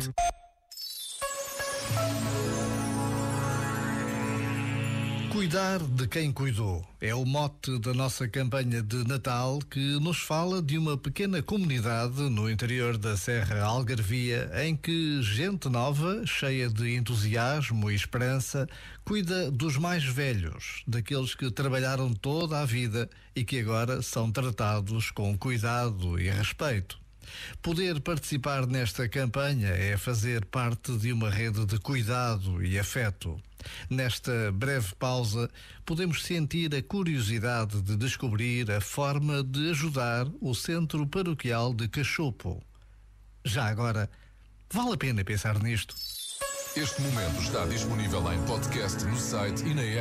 Norte. Cuidar de quem cuidou é o mote da nossa campanha de Natal que nos fala de uma pequena comunidade no interior da Serra Algarvia em que gente nova, cheia de entusiasmo e esperança, cuida dos mais velhos, daqueles que trabalharam toda a vida e que agora são tratados com cuidado e respeito. Poder participar nesta campanha é fazer parte de uma rede de cuidado e afeto. Nesta breve pausa, podemos sentir a curiosidade de descobrir a forma de ajudar o Centro Paroquial de Cachopo. Já agora, vale a pena pensar nisto. Este momento está disponível em podcast no site e na app.